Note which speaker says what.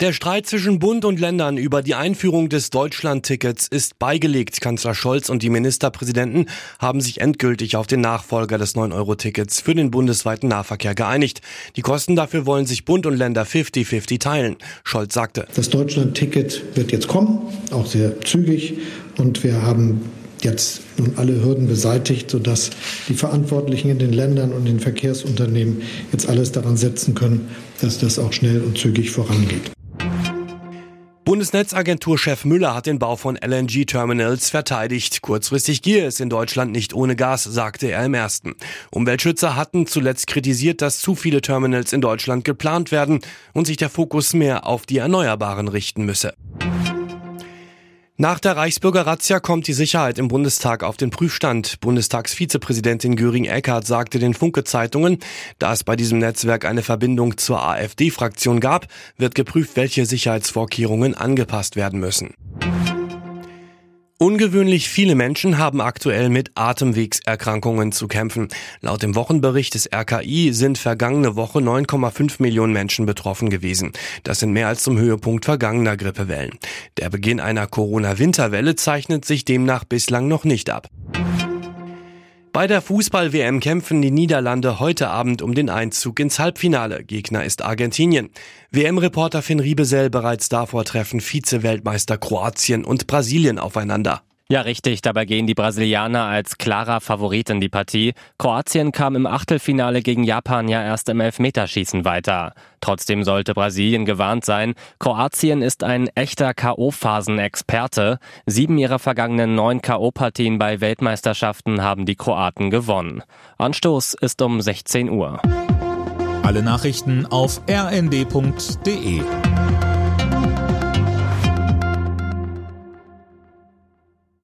Speaker 1: Der Streit zwischen Bund und Ländern über die Einführung des Deutschland-Tickets ist beigelegt. Kanzler Scholz und die Ministerpräsidenten haben sich endgültig auf den Nachfolger des 9-Euro-Tickets für den bundesweiten Nahverkehr geeinigt. Die Kosten dafür wollen sich Bund und Länder 50-50 teilen. Scholz sagte.
Speaker 2: Das Deutschland-Ticket wird jetzt kommen, auch sehr zügig. Und wir haben jetzt nun alle Hürden beseitigt, sodass die Verantwortlichen in den Ländern und den Verkehrsunternehmen jetzt alles daran setzen können, dass das auch schnell und zügig vorangeht.
Speaker 1: Bundesnetzagenturchef Müller hat den Bau von LNG-Terminals verteidigt. Kurzfristig gehe es in Deutschland nicht ohne Gas, sagte er im ersten. Umweltschützer hatten zuletzt kritisiert, dass zu viele Terminals in Deutschland geplant werden und sich der Fokus mehr auf die Erneuerbaren richten müsse. Nach der Reichsbürger-Razzia kommt die Sicherheit im Bundestag auf den Prüfstand. Bundestagsvizepräsidentin Göring-Eckardt sagte den Funke-Zeitungen, da es bei diesem Netzwerk eine Verbindung zur AfD-Fraktion gab, wird geprüft, welche Sicherheitsvorkehrungen angepasst werden müssen. Ungewöhnlich viele Menschen haben aktuell mit Atemwegserkrankungen zu kämpfen. Laut dem Wochenbericht des RKI sind vergangene Woche 9,5 Millionen Menschen betroffen gewesen. Das sind mehr als zum Höhepunkt vergangener Grippewellen. Der Beginn einer Corona-Winterwelle zeichnet sich demnach bislang noch nicht ab. Bei der Fußball-WM kämpfen die Niederlande heute Abend um den Einzug ins Halbfinale. Gegner ist Argentinien. WM-Reporter Finn Riebesell bereits davor treffen Vize-Weltmeister Kroatien und Brasilien aufeinander.
Speaker 3: Ja, richtig. Dabei gehen die Brasilianer als klarer Favorit in die Partie. Kroatien kam im Achtelfinale gegen Japan ja erst im Elfmeterschießen weiter. Trotzdem sollte Brasilien gewarnt sein. Kroatien ist ein echter K.O.-Phasen-Experte. Sieben ihrer vergangenen neun K.O.-Partien bei Weltmeisterschaften haben die Kroaten gewonnen. Anstoß ist um 16 Uhr.
Speaker 4: Alle Nachrichten auf rnd.de